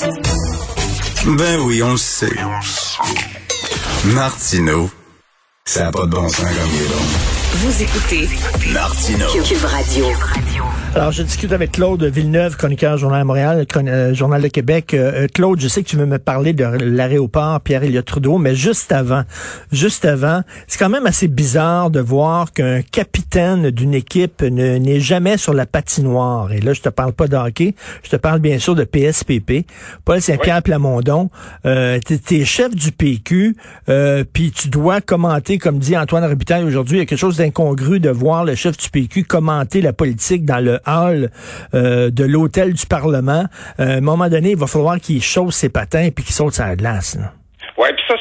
Ben oui, on le sait. Martineau, ça n'a pas de bon sens comme il est bon. Vous écoutez Martino. Cube Radio. Alors, je discute avec Claude Villeneuve, chroniqueur Journal de Montréal, euh, Journal de Québec. Euh, euh, Claude, je sais que tu veux me parler de l'aéroport Pierre-Éliott Trudeau, mais juste avant, juste avant, c'est quand même assez bizarre de voir qu'un capitaine d'une équipe ne- n'est jamais sur la patinoire. Et là, je te parle pas de hockey, je te parle bien sûr de PSPP. Paul Saint-Pierre Plamondon, euh, t'es t'es chef du PQ, euh, puis tu dois commenter, comme dit Antoine Robitaille aujourd'hui, il y a quelque chose d'incongru de voir le chef du PQ commenter la politique dans le hall euh, de l'hôtel du Parlement. Euh, à un moment donné, il va falloir qu'il chausse ses patins puis qu'il saute sa glace. là.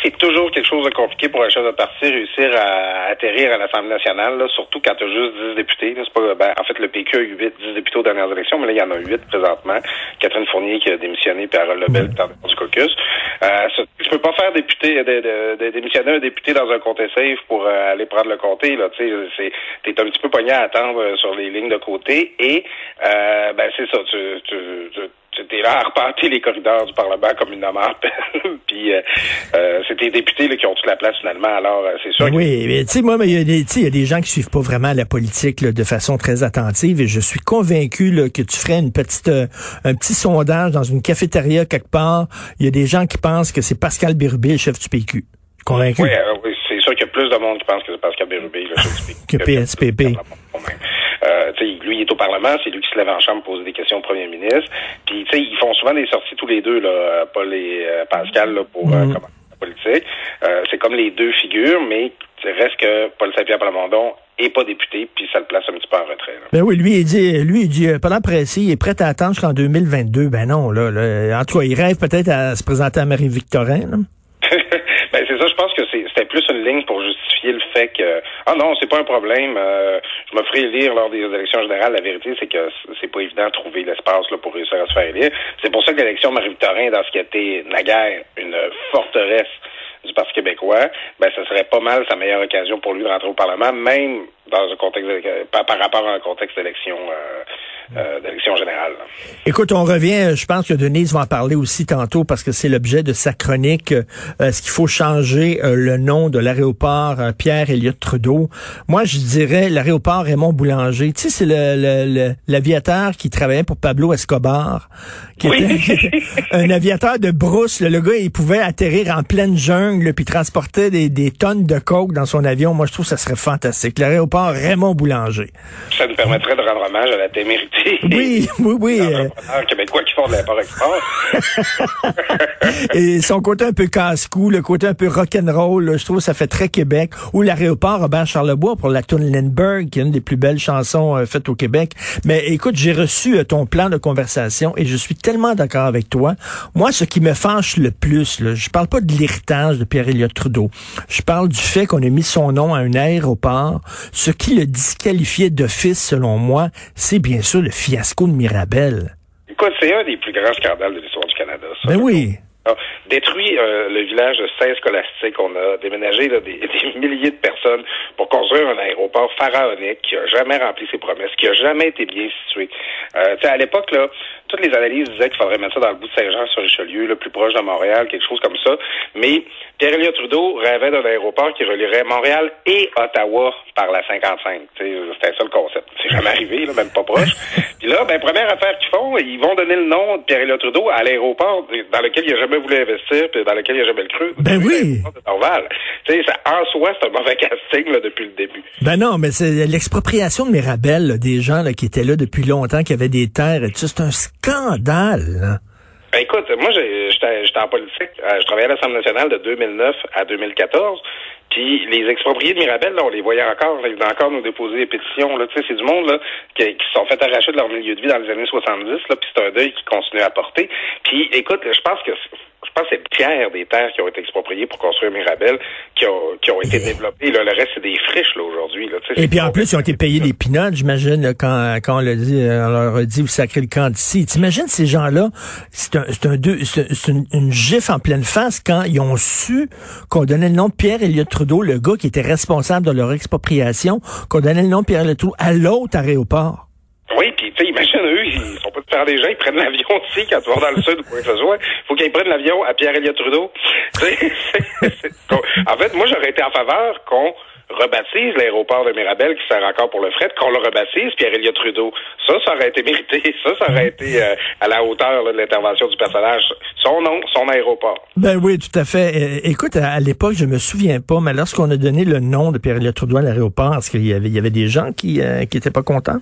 C'est toujours quelque chose de compliqué pour un chef de parti réussir à atterrir à l'Assemblée nationale, là, surtout quand tu as juste 10 députés. là. C'est pas, ben, en fait, le PQ a eu 8, 10 députés aux dernières élections, mais là, il y en a 8 présentement. Catherine Fournier qui a démissionné, puis Harold Lebel qui est en du caucus. Euh, ça, tu peux pas faire député, de, de- de démissionner un député dans un comté safe pour euh, aller prendre le comté. Là, tu t'es un petit peu pogné à attendre euh, sur les lignes de côté. Et euh, ben c'est ça, tu, tu, tu c'était là à arpenter les corridors du Parlement comme une amende. Puis euh, euh, c'est des députés là, qui ont toute la place finalement. Alors euh, c'est sûr. que- Oui, mais tu sais, moi, mais il y, a des- tu sais, il y a des gens qui suivent pas vraiment la politique là, de façon très attentive et je suis convaincu là, que tu ferais une petite, euh, un petit sondage dans une cafétéria quelque part. Il y a des gens qui pensent que c'est Pascal Bérubé, le chef du PQ. Convaincu? Oui, euh, oui, c'est sûr qu'il y a plus de monde qui pense que c'est Pascal Bérubé. Là, Que PSPP. Euh, tu sais, lui, il est au Parlement, c'est lui qui se lève en chambre pour poser des questions au premier ministre. Puis, tu sais, ils font souvent des sorties tous les deux, là, Paul et euh, Pascal, là, pour euh, Mhm. commenter la politique. Euh, c'est comme les deux figures, mais il reste que Paul Saint-Pierre Plamondon est pas député, puis ça le place un petit peu en retrait. là. Ben oui, lui, il dit, lui, il dit, euh, pendant pressé, il est prêt à attendre jusqu'en 2022. Ben non, là, là, en tout cas, il rêve peut-être à se présenter à Marie-Victorin, là. C'est ça, je pense que c'était plus une ligne pour justifier le fait que ah non, c'est pas un problème. euh, je me ferai élire lors des élections générales. La vérité, c'est que c'est pas évident de trouver l'espace là pour réussir à se faire élire. C'est pour ça que l'élection Marie-Victorin, dans ce qui était naguère une forteresse du Parti québécois, ben ce serait pas mal sa meilleure occasion pour lui de rentrer au Parlement, même dans un contexte par, par rapport à un contexte d'élection euh, euh, d'élection générale. Écoute, on revient, je pense que Denise va en parler aussi tantôt parce que c'est l'objet de sa chronique. Euh, Est-ce qu'il faut changer euh, le nom de l'aéroport euh, Pierre-Éliott Trudeau? Moi, je dirais l'aéroport Raymond Boulanger. Tu sais, c'est le, le- le- l'aviateur qui travaillait pour Pablo Escobar, qui, Oui. était, un aviateur de brousse. Le gars, il pouvait atterrir en pleine jungle puis transporter des, des tonnes de coke dans son avion. Moi, je trouve que ça serait fantastique. L'aéroport Raymond Boulanger. Ça nous permettrait de rendre hommage à la témérité. Oui, oui, oui. québécois qui font de l'import-export. Et son côté un peu casse-cou, le côté un peu rock'n'roll, je trouve que ça fait très Québec. Ou l'aéroport Robert Charlebois pour la tune Lindbergh, qui est une des plus belles chansons euh, faites au Québec. Mais écoute, j'ai reçu euh, ton plan de conversation et je suis tellement d'accord avec toi. Moi, ce qui me fâche le plus, là, je parle pas de l'héritage de Pierre-Éliott Trudeau. Je parle du fait qu'on ait mis son nom à un aéroport. Ce qui le disqualifiait d'office, selon moi, c'est bien sûr le fiasco de Mirabel. Écoute, c'est un des plus grands scandales de l'histoire du Canada. Ça, Ben oui. Ah, détruit euh, le village de 16 scolastiques. On a déménagé là, des, des milliers de personnes pour construire un aéroport pharaonique qui a jamais rempli ses promesses, qui a jamais été bien situé. Euh, tu sais, à l'époque, là, toutes les analyses disaient qu'il faudrait mettre ça dans le bout de Saint-Jean sur Richelieu, le plus proche de Montréal, quelque chose comme ça. Mais Pierre-Éliott Trudeau rêvait d'un aéroport qui relierait Montréal et Ottawa par la 55. Tu sais, C'était ça le concept. C'est jamais arrivé, là, même pas proche. Puis là, ben, première affaire qu'ils font, ils vont donner le nom de Pierre-Éliott Trudeau à l'aéroport dans lequel il a jamais voulu investir, puis dans lequel il a jamais le cru. Ben oui. De ça, en soi, c'est un mauvais casting là, depuis le début. Ben non, mais c'est l'expropriation de Mirabel, là, des gens là, qui étaient là depuis longtemps, qui avaient des terres et tout ça, c'est un scandale. Là. Ben écoute, moi j'étais en politique. Euh, je travaillais à l'Assemblée nationale de 2009 à 2014. Puis les expropriés de Mirabel, là, on les voyait encore. Ils venaient encore nous déposer des pétitions. C'est du monde là qui, se sont fait arracher de leur milieu de vie dans les années 70. Là, puis c'est un deuil qui continue à porter. Puis écoute, je pense que je pense que c'est le tiers des terres qui ont été expropriées pour construire Mirabel qui ont, qui ont été développées. Là, le reste c'est des friches là aujourd'hui. Là, tu sais, Et puis en plus, ils ont été payés des pinottes, j'imagine, là, quand, quand on, dit, euh, on leur a dit, vous sacrez le camp d'ici. T'imagines ces gens-là, c'est un, c'est un deux, c'est c'est une, une gifle en pleine face quand ils ont su qu'on donnait le nom de Pierre Elliott Trudeau, le gars qui était responsable de leur expropriation, qu'on donnait le nom de Pierre Elliott Trudeau à l'autre aéroport. Oui, puis tu sais, imagine eux, ils sont pas faire des gens, ils prennent l'avion aussi quand tu vas dans le sud ou quoi que ce soit. faut qu'ils prennent l'avion à Pierre-Éliott Trudeau. en fait, moi, j'aurais été en faveur qu'on rebaptise l'aéroport de Mirabel qui sert encore pour le fret, qu'on le rebaptise Pierre-Éliott Trudeau. Ça, ça aurait été mérité. Ça, ça aurait été euh, à la hauteur de l'intervention du personnage. Son nom, son aéroport. Ben oui, tout à fait. écoute, à, l'époque, je me souviens pas, mais lorsqu'on a donné le nom de Pierre-Éliott Trudeau à l'aéroport, est-ce qu'il y avait, il y avait des gens qui, euh, qui étaient pas contents?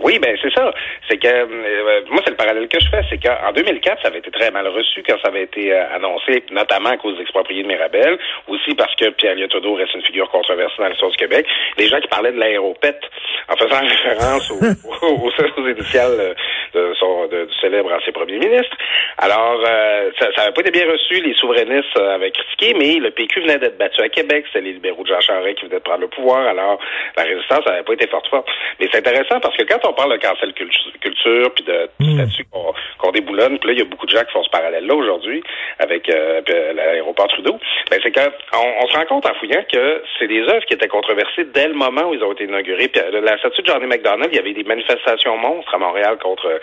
Oui, ben c'est ça. C'est que euh, moi, c'est le parallèle que je fais, c'est qu'en 2004, ça avait été très mal reçu quand ça avait été euh, annoncé, notamment à cause des expropriés de Mirabel, aussi parce que Pierre Trudeau reste une figure controversée dans l'histoire du Québec. Les gens qui parlaient de l'aéropète en faisant référence aux, aux, initiales de son, de, du célèbre ancien premier ministre. Alors, euh, ça n'avait pas été bien reçu. Les souverainistes avaient critiqué, mais le PQ venait d'être battu à Québec. C'était les libéraux de Jean Charest qui venaient de prendre le pouvoir. Alors, la résistance n'avait pas été forte forte. Mais c'est intéressant parce que quand on parle de cancel culture, puis de mmh. qu'on déboulonne, puis là, il y a beaucoup de gens qui font ce parallèle-là aujourd'hui avec euh, l'aéroport Trudeau. Ben, c'est quand on, se rend compte en fouillant que c'est des œuvres qui étaient controversées dès le moment où ils ont été inaugurés. Puis euh, la statue de Johnny McDonald, il y avait des manifestations monstres à Montréal contre euh,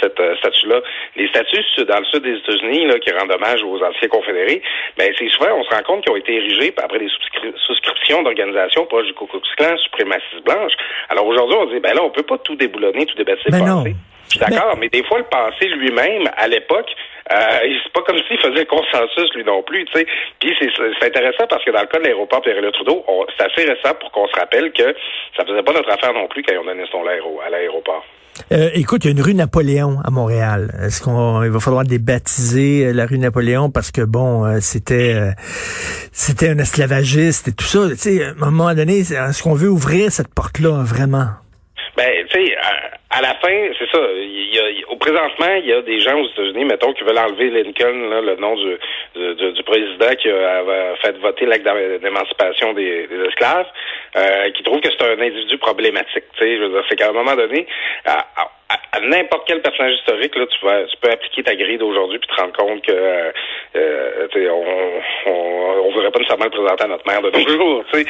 cette statue-là. Les statues dans le sud des États-Unis, là, qui rendent hommage aux anciens confédérés, ben c'est souvent, on se rend compte qu'ils ont été érigés après des souscriptions d'organisations proches du Ku Klux Klan, suprémacistes blanches. Alors aujourd'hui, on dit, ben là, on peut pas tout déboulonner, tout débasser ben. Je suis d'accord, mais... des fois, le passé lui-même, à l'époque, euh, c'est pas comme s'il faisait consensus lui non plus, tu sais. Puis c'est intéressant parce que dans le cas de l'aéroport Pierre-Éliott Trudeau, c'est assez récent pour qu'on se rappelle que ça faisait pas notre affaire non plus quand on donnait son à l'aéroport. Euh, écoute, il y a une rue Napoléon à Montréal. Est-ce qu'on il va falloir débaptiser euh, la rue Napoléon parce que bon, c'était euh, c'était un esclavagiste et tout ça. Tu sais, à un moment donné, est-ce qu'on veut ouvrir cette porte-là vraiment? Ben, tu sais, à, la fin, c'est ça. Il y a, au présentement, il y a des gens aux États-Unis, mettons, qui veulent enlever Lincoln, là, le nom du, du, du, président qui a, fait voter l'acte d'émancipation des, des, esclaves, euh, qui trouvent que c'est un individu problématique. Tu sais, je veux dire, c'est qu'à un moment donné, n'importe quel personnage historique, là, tu, vas, tu peux appliquer ta grille d'aujourd'hui puis te rendre compte que euh, euh on, on, on voudrait pas nécessairement le présenter à notre mère de nos jours. C'est,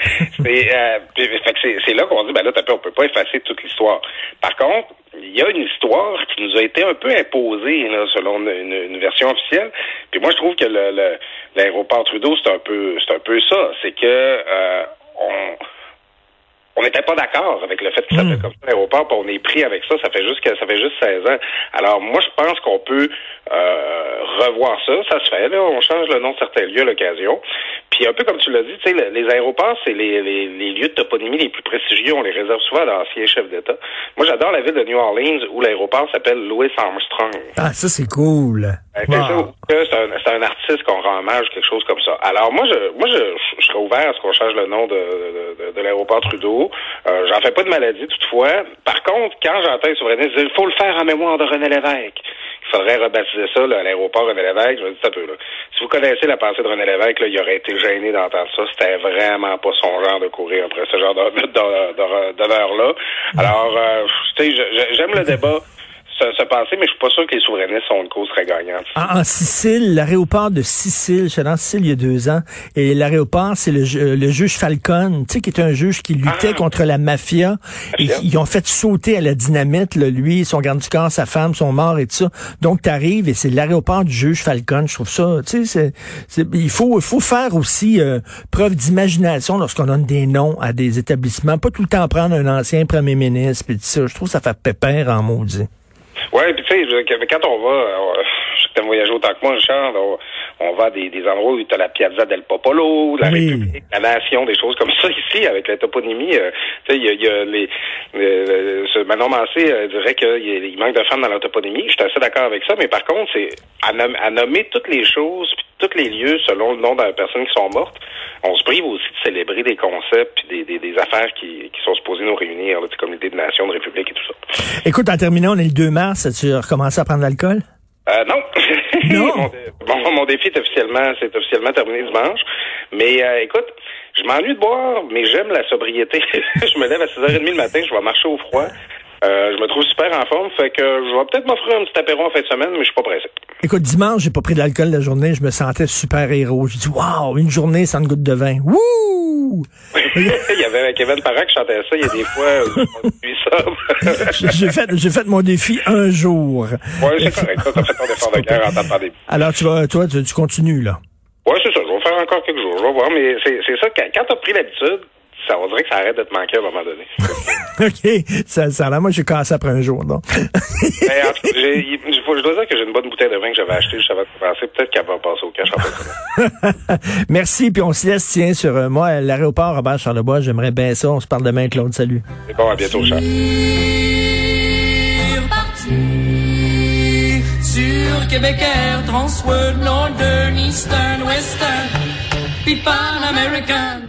euh, c'est là qu'on dit ben là, on peut pas effacer toute l'histoire. Par contre, il y a une histoire qui nous a été un peu imposée là, selon une, une, version officielle. Puis moi, je trouve que le, l'aéroport Trudeau, c'est un peu c'est un peu ça. C'est que euh, on n'était pas d'accord avec le fait que ça hmm. fait comme ça l'aéroport, puis on est pris avec ça, ça fait juste que ça fait juste 16 ans. Alors moi je pense qu'on peut euh, revoir ça, ça se fait, là, on change le nom de certains lieux à l'occasion. Puis un peu comme tu l'as dit, tu sais, les aéroports, c'est les, les, lieux de toponymie les plus prestigieux, on les réserve souvent à d'anciens chefs d'État. Moi j'adore la ville de New Orleans où l'aéroport s'appelle Louis Armstrong. Ah ça c'est cool. Ben, c'est un, un, artiste qu'on rend hommage, quelque chose comme ça. Alors moi, je, moi, je, je serais ouvert à ce qu'on change le nom de, de, de, l'aéroport Trudeau. Euh, J'en fais pas de maladie toutefois. Par contre, quand j'entends les souverainistes il faut le faire en mémoire de René Lévesque. Faudrait rebaptiser ça, l'aéroport René Lévesque. Je me dis ça peu là. Si vous connaissez la pensée de René Lévesque, là, il aurait été gêné d'entendre ça. C'était vraiment pas son genre de courir après ce genre d'honneur-là. Alors, euh, tu sais, j'aime le débat se, passer, mais je suis pas sûr que les souverainistes sont une cause très gagnante. En, Sicile, l'aéroport de Sicile, je suis allé en Sicile il y a deux ans, et l'aéroport, c'est le, le, juge Falcone, tu sais, qui est un juge qui luttait ah. contre la mafia. Et ils ont fait sauter à la dynamite, là, lui, son garde du corps, sa femme sont morts et tout ça. Donc, tu arrives et c'est l'aéroport du juge Falcone. Je trouve ça, tu sais, c'est, il faut, faut faire aussi euh, preuve d'imagination lorsqu'on donne des noms à des établissements. Pas tout le temps prendre un ancien premier ministre et tout ça. Je trouve que ça fait pépère en maudit. Ouais, puis tu sais, quand on va, euh, je t'ai voyagé autant que moi, Richard, on, on va à des, des endroits où tu as la Piazza del Popolo, la République, la Nation, des choses comme ça ici, avec la toponymie. Euh, tu sais, il y a, y a, les... Euh, ce Manon Mancé euh, dirait qu'il manque de femmes dans la toponymie. Je suis assez d'accord avec ça, mais par contre, c'est à, à, nommer toutes les choses, puis les lieux selon le nom de la personne qui sont mortes. On se prive aussi de célébrer des concepts puis des, des, des affaires qui, qui sont supposées nous réunir, là, comme l'idée de nation, de république et tout ça. Écoute, en terminant, on est le 2 mars. Tu as recommencé à prendre l'alcool? Euh, non. Non? mon, mon, défi est officiellement, c'est officiellement terminé dimanche. Mais euh, écoute, je m'ennuie de boire, mais j'aime la sobriété. je me lève à 6h30 le matin, je vais marcher au froid. Euh, je me trouve super en forme, fait que je vais peut-être m'offrir un petit apéro en fin de semaine, mais je suis pas pressé. Écoute, dimanche, j'ai pas pris de l'alcool la journée, je me sentais super héros. J'ai dit, waouh, une journée sans une goutte de vin. Wouh! il y avait Kevin Parra qui chantait ça, il y a des fois, ça. j'ai fait, j'ai fait mon défi un jour. Oui, c'est correct. Ça, t'as fait ton effort de guerre en temps de pandémie. Alors, tu vas, toi, tu, tu continues, là. Oui, c'est ça. Je vais faire encore quelques jours. Je vais voir. Mais c'est c'est ça, quand, quand t'as pris l'habitude, ça, on dirait que ça arrête de te manquer à un moment donné. OK. Ça, ça, là, moi, j'ai cassé après un jour, non? Mais en tout cas, j'ai- il- je dois dire que j'ai une bonne bouteille de vin que j'avais achetée juste avant de commencer. Peut-être qu'elle va passer au cash en fait. Merci, puis on se laisse, tiens, sur euh, moi, l'aéroport Robert Charlebois, j'aimerais bien ça. On se parle demain, Claude. Salut. C'est bon, à bientôt, Charles. parti sur Québec Air, Transworld, Northern, Eastern, Western, puis Pan American.